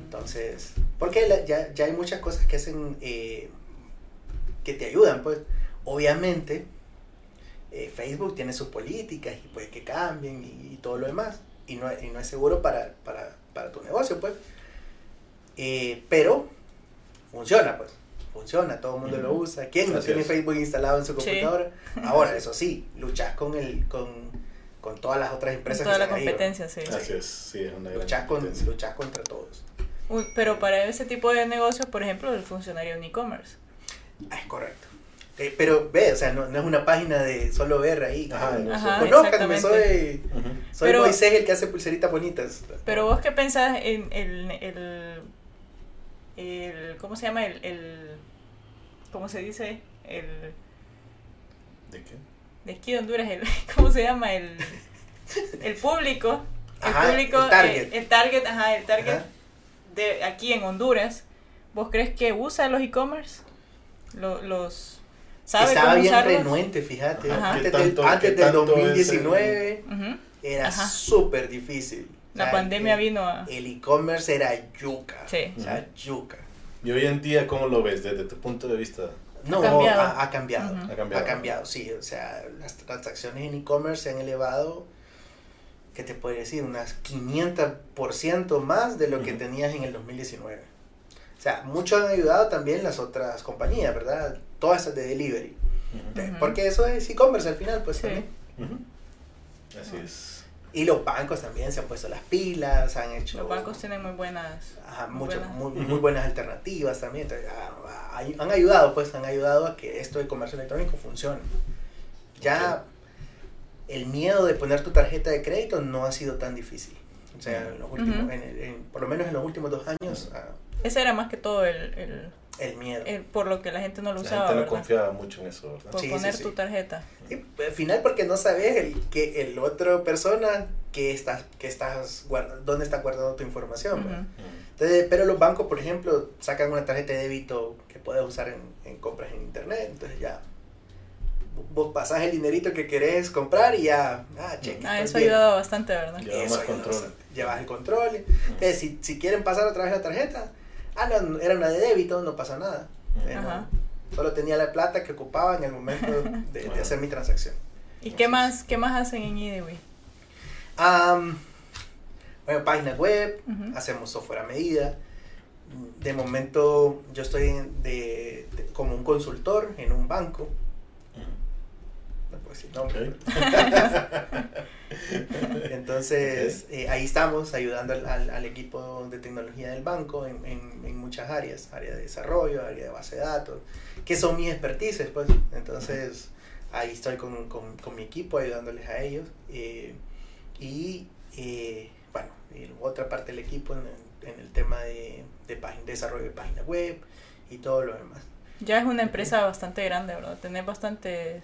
Entonces, porque la- ya, ya hay muchas cosas que hacen, eh, que te ayudan, pues. Obviamente, eh, Facebook tiene sus políticas y puede que cambien y, y todo lo demás. Y no, y no es seguro para, para, para tu negocio, pues. Eh, pero funciona, pues. Funciona, todo el mundo lo usa. ¿Quién no Así tiene es. Facebook instalado en su Sí. computadora? Ahora, eso sí, luchas con, el, con, con todas las otras empresas. Toda que la están ahí, competencia, sí. Así es, sí, es una gran Luchas, con, competencia. luchas contra todos. Uy, pero para ese tipo de negocios, por ejemplo, funcionaría un e-commerce. Ah, es correcto. Eh, pero ve, o sea, no, no es una página de solo ver ahí. Ajá, no Ajá, exactamente. soy, soy Pero- Moisés el que hace pulseritas bonitas. Pero vos qué pensás en el, el, el ¿cómo se llama? El, el ¿cómo se dice? El ¿De qué? de aquí de Honduras, el, ¿cómo se llama? El, el público. El Ajá, público, el target. el target, ajá, el target Ajá. de aquí en Honduras. ¿Vos crees que usa los e-commerce? Lo- los ¿Sabe Estaba cómo bien usarlos? renuente, fíjate. Ajá. Antes, ¿Qué del, tanto- antes del tanto es el- 2019 Ujú. era súper difícil. O La sea, pandemia el- vino a... El e-commerce era yuca. Sí. O sea, yuca. Y hoy en día, ¿cómo lo ves desde tu punto de vista? No, cambiado. Ha, ha cambiado. Ujú. Ha cambiado. Ha cambiado, sí. O sea, las transacciones en e-commerce se han elevado, ¿qué te puedo decir? Unas 500% más de lo que Ujú. tenías en el 2019. O sea, mucho han ayudado también las otras compañías, ¿verdad? Todas esas de delivery. Porque eso es e-commerce al final, pues Sí. también. Así es. Y los bancos también se han puesto las pilas, han hecho... Los bancos tienen muy buenas... Ajá, muy buenas. muy, buenas alternativas también. Entonces, ah, ah, han ayudado, pues, han ayudado a que esto de comercio electrónico funcione. Ya el miedo de poner tu tarjeta de crédito no ha sido tan difícil. O sea, en los últimos, en el- en- por lo menos en los últimos dos años, ah, Ese era más que todo el, el, el miedo. el- por lo que la gente no lo La usaba, gente no ¿verdad? confiaba mucho en eso, ¿verdad? Por Sí, poner sí. tu tarjeta. Y al final porque no sabes el, que el otro persona que estás, que estás guarda- dónde está guardando tu información. Ujú. Ujú. Entonces, pero los bancos, por ejemplo, sacan una tarjeta de débito que puedes usar en, en compras en internet. Entonces ya vos pasás el dinerito que querés comprar y ya, ah, cheque. Ah, estoy eso ha ayudado bastante, ¿verdad? Ya. Lleva Eso más ayuda control. bastante. Llevas el control. Entonces, si, si quieren pasar otra vez la tarjeta, ah, no, era una de débito, no pasa nada. Eh, no, solo tenía la plata que ocupaba en el momento de, de hacer mi transacción. ¿Y qué más, qué más hacen en IDEWI? Am, bueno, página web, hacemos software a medida. De momento yo estoy de- como un consultor en un banco. Ujú. No puedo decir nombre. Ok. Entonces eh, ahí estamos ayudando al, al- al equipo de tecnología del banco en, en- en muchas áreas, área de desarrollo, área de base de datos, que son mis expertices, pues. Entonces ahí estoy con, con- con mi equipo ayudándoles a ellos. eh, y eh, bueno, y otra parte del equipo en, el- en el tema de, de página- desarrollo de página web y todo lo demás. Ya es una empresa bastante grande, ¿verdad? Tenés bastantes...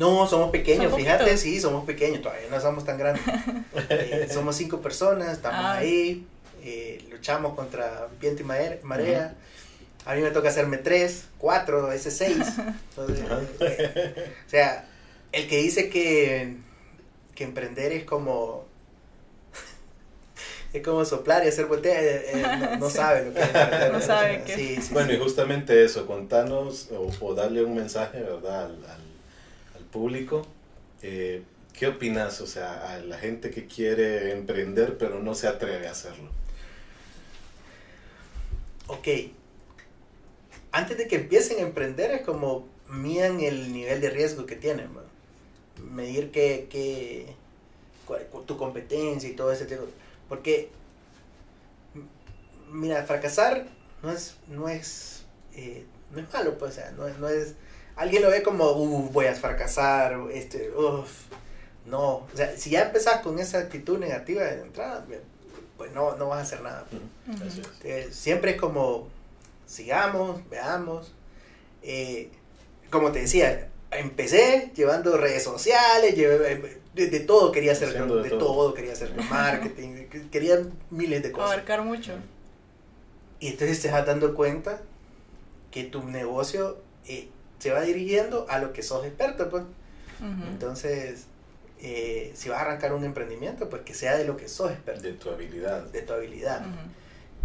No, somos pequeños, ¿Son fíjate, poquitos? sí, somos pequeños, todavía no somos tan grandes. Eh, somos cinco personas, estamos Ah. ahí, eh, luchamos contra viento y mare- marea. A mí me toca hacerme tres, cuatro, a veces seis. Entonces, eh, o sea, el que dice que, que emprender es como es como soplar y hacer botella, eh, eh, no, no Sí. sabe lo que es. No sabe sea, qué. sí, sí, Bueno, sí. y justamente eso, contanos o, o darle un mensaje, ¿verdad? Al, al- al público. Eh, ¿Qué opinas, o sea, a la gente que quiere emprender pero no se atreve a hacerlo? Ok. Antes de que empiecen a emprender es como midan el nivel de riesgo que tienen. Medir que, que cuál- tu competencia y todo ese tipo. Porque, mira, fracasar no es, no es, eh, no es malo, pues, o sea, no es, no es, alguien lo ve como, uh, voy a fracasar, este, uff, no, o sea, si ya empezás con esa actitud negativa de entrada, pues no, no vas a hacer nada. Eh, siempre es como, sigamos, veamos. Eh, como te decía, empecé llevando redes sociales, llevé- de, de todo quería hacer, de, de todo. todo. quería hacer marketing, que- quería miles de cosas. Abarcar mucho. Y entonces te vas dando cuenta que tu negocio eh, se va dirigiendo a lo que sos experto, pues. Entonces, eh, si vas a arrancar un emprendimiento, pues que sea de lo que sos experto, De tu habilidad. de tu habilidad.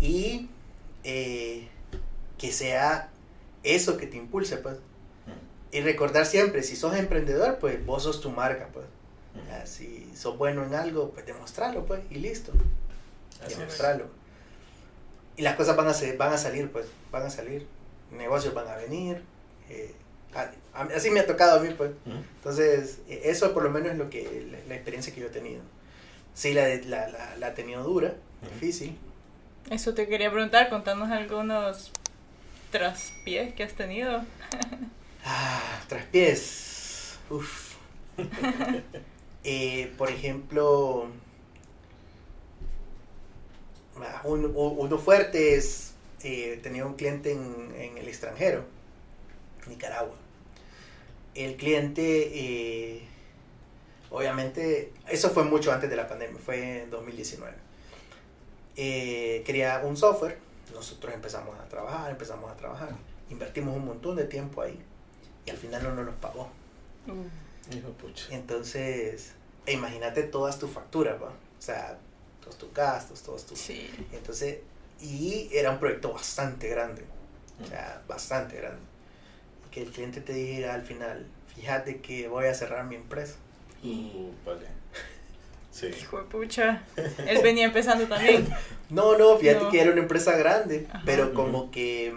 Y eh, que sea eso que te impulse, pues. Y recordar siempre, si sos emprendedor, pues vos sos tu marca, pues. Ya, si sos bueno en algo, pues demostrarlo, pues, y listo. Así es. demostrarlo. Y las cosas van a, ser, van a salir, pues, van a salir. Negocios van a venir. eh, así me ha tocado a mí, pues. Entonces, eh, eso por lo menos es lo que, la, la experiencia que yo he tenido. Sí, la, de- la, la, la he tenido dura, difícil. Eso te quería preguntar, contanos algunos traspiés que has tenido. Ah, traspiés. Uf. Eh, por ejemplo, ah, un- u- uno fuerte es, eh, tenía un cliente en, en el extranjero, Nicaragua. El cliente, eh, obviamente, eso fue mucho antes de la pandemia, fue en 2019. Eh, quería un software, nosotros empezamos a trabajar, empezamos a trabajar, invertimos un montón de tiempo ahí y al final no nos los pagó. Hijo de pucha. Entonces, e imagínate todas tus facturas, ¿va? o sea, todos tus gastos, todos tus... Sí. Entonces, y era un proyecto bastante grande, o sea, bastante grande. Que el cliente te dijera al final, fíjate que voy a cerrar mi empresa. Uh, vale. Sí. Hijo de pucha. Él venía empezando también. No, no, fíjate No. que era una empresa grande, Ajá. pero como que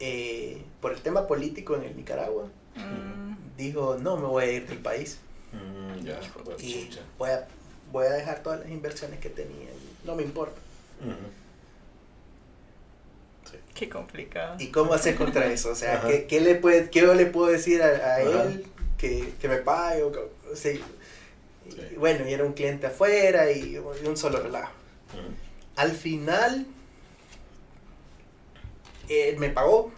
eh, por el tema político en el Nicaragua, Mm, dijo, no, me voy a ir del país Mm, ya, Hijo pues, y voy a, voy a dejar todas las inversiones que tenía, y no me importa. Ujú. qué complicado. ¿Y cómo hacer contra eso? O sea, Ajá. ¿qué, qué le puede, ¿qué yo le puedo decir a, a Ajá. él que, que me pague? O, o sea, Sí. y bueno, y era un cliente afuera y, y un solo relajo. Ujú. Al final, él me pagó.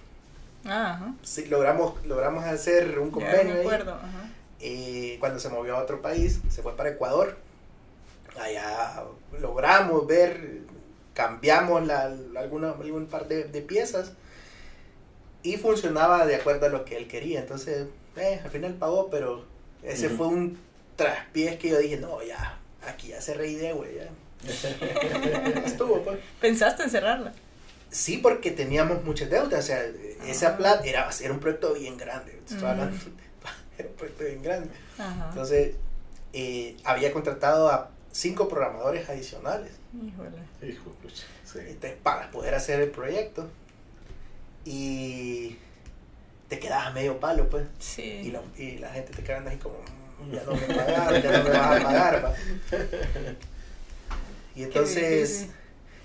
Ah, ajá. Sí, logramos, logramos hacer un Ya convenio. me ahí. acuerdo. Ajá. Eh, cuando se movió a otro país, se fue para Ecuador. Allá logramos ver, cambiamos la, alguna, algún par de, de piezas y funcionaba de acuerdo a lo que él quería. Entonces, eh, al final pagó, pero ese Ujú. fue un traspiés que yo dije, no, ya, aquí ya se reí de, güey, ya. Estuvo, pues. ¿Pensaste en cerrarla? Sí, porque teníamos muchas deudas, o sea, esa Ah. plata era, era un proyecto bien grande, estoy Ujú. hablando, era un proyecto bien grande. Entonces, eh, había contratado a cinco programadores adicionales Híjole. Hijo de pucha. Sí. entonces, para poder hacer el proyecto. Y te quedas a medio palo, pues. Sí. Y, la- y la gente te queda así como, "Mm, ya no me pagaron, ya no me vas a pagar, va". Y entonces,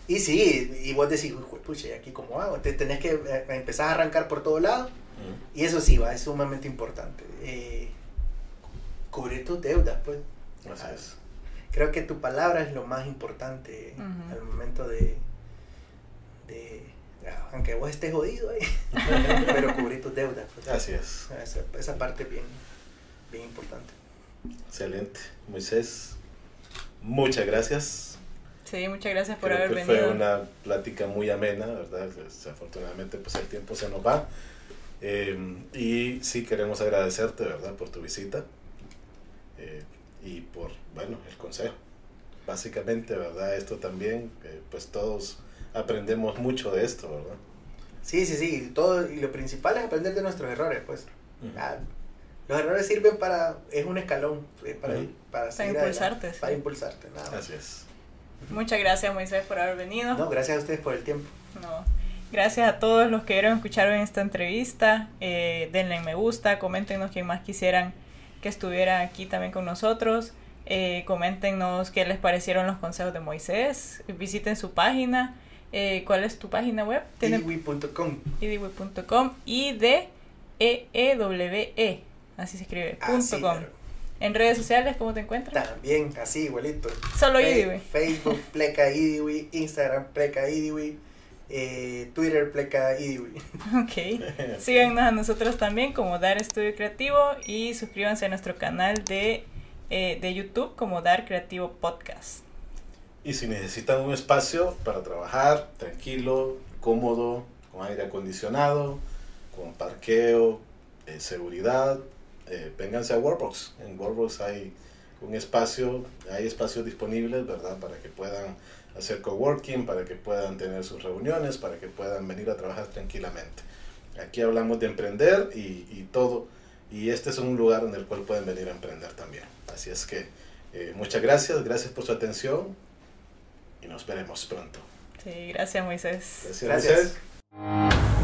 y sí, y vos decís, "Uy, pucha, ¿y aquí cómo hago? Te tenés que eh, empezar a arrancar por todos lados. Ujú. Y eso sí, va, es sumamente importante. Eh, cubrir tus deudas, pues. Así es. Creo que tu palabra es lo más importante al momento de, de. Aunque vos estés jodido ahí, pero cubrir tus deudas. pues. Así es. Esa, esa parte es bien, bien importante. Excelente. Moisés, muchas gracias. Sí, muchas gracias por Creo haber que venido. fue una plática muy amena, ¿verdad? Desafortunadamente, pues el tiempo se nos va. Eh, y sí queremos agradecerte, ¿verdad? Por tu visita eh, y por, bueno, el consejo. Básicamente, ¿verdad? Esto también, eh, pues todos aprendemos mucho de esto, ¿verdad? Sí, sí, sí. Todo, y lo principal es aprender de nuestros errores, pues. Ujú. Ah, los errores sirven para. Es un escalón eh, para, Ujú. para, seguir impulsarte, sí. Para impulsarte, nada más. Así es. Muchas gracias, Moisés, por haber venido. No, gracias a ustedes por el tiempo. No. Gracias a todos los que vieron escucharon esta entrevista. Eh, denle me gusta, coméntenos quién más quisieran que estuviera aquí también con nosotros. Eh, coméntenos qué les parecieron los consejos de Moisés. Visiten su página. Eh, ¿Cuál es tu página web? Idiwi.com. idiwi.com y de e e w e así se escribe Así, punto com. En redes sociales, ¿cómo te encuentras? También, así, igualito. Solo Fe- Idiwi. Facebook, Pleca Idiwi. Instagram, Pleca Idiwi. Eh, Twitter, Pleca y Ok. Síganos a nosotros también como Dar Estudio Creativo y suscríbanse a nuestro canal de, eh, de YouTube como Dar Creativo Podcast. Y si necesitan un espacio para trabajar tranquilo, cómodo, con aire acondicionado, con parqueo, eh, seguridad, eh, vénganse a Workbox. En Workbox hay un espacio, hay espacios disponibles, ¿verdad? Para que puedan hacer coworking, para que puedan tener sus reuniones, para que puedan venir a trabajar tranquilamente. Aquí hablamos de emprender y, y todo, y este es un lugar en el cual pueden venir a emprender también. Así es que eh, muchas gracias, gracias por su atención y nos veremos pronto. Sí, gracias Moisés. Gracias, gracias. Moisés.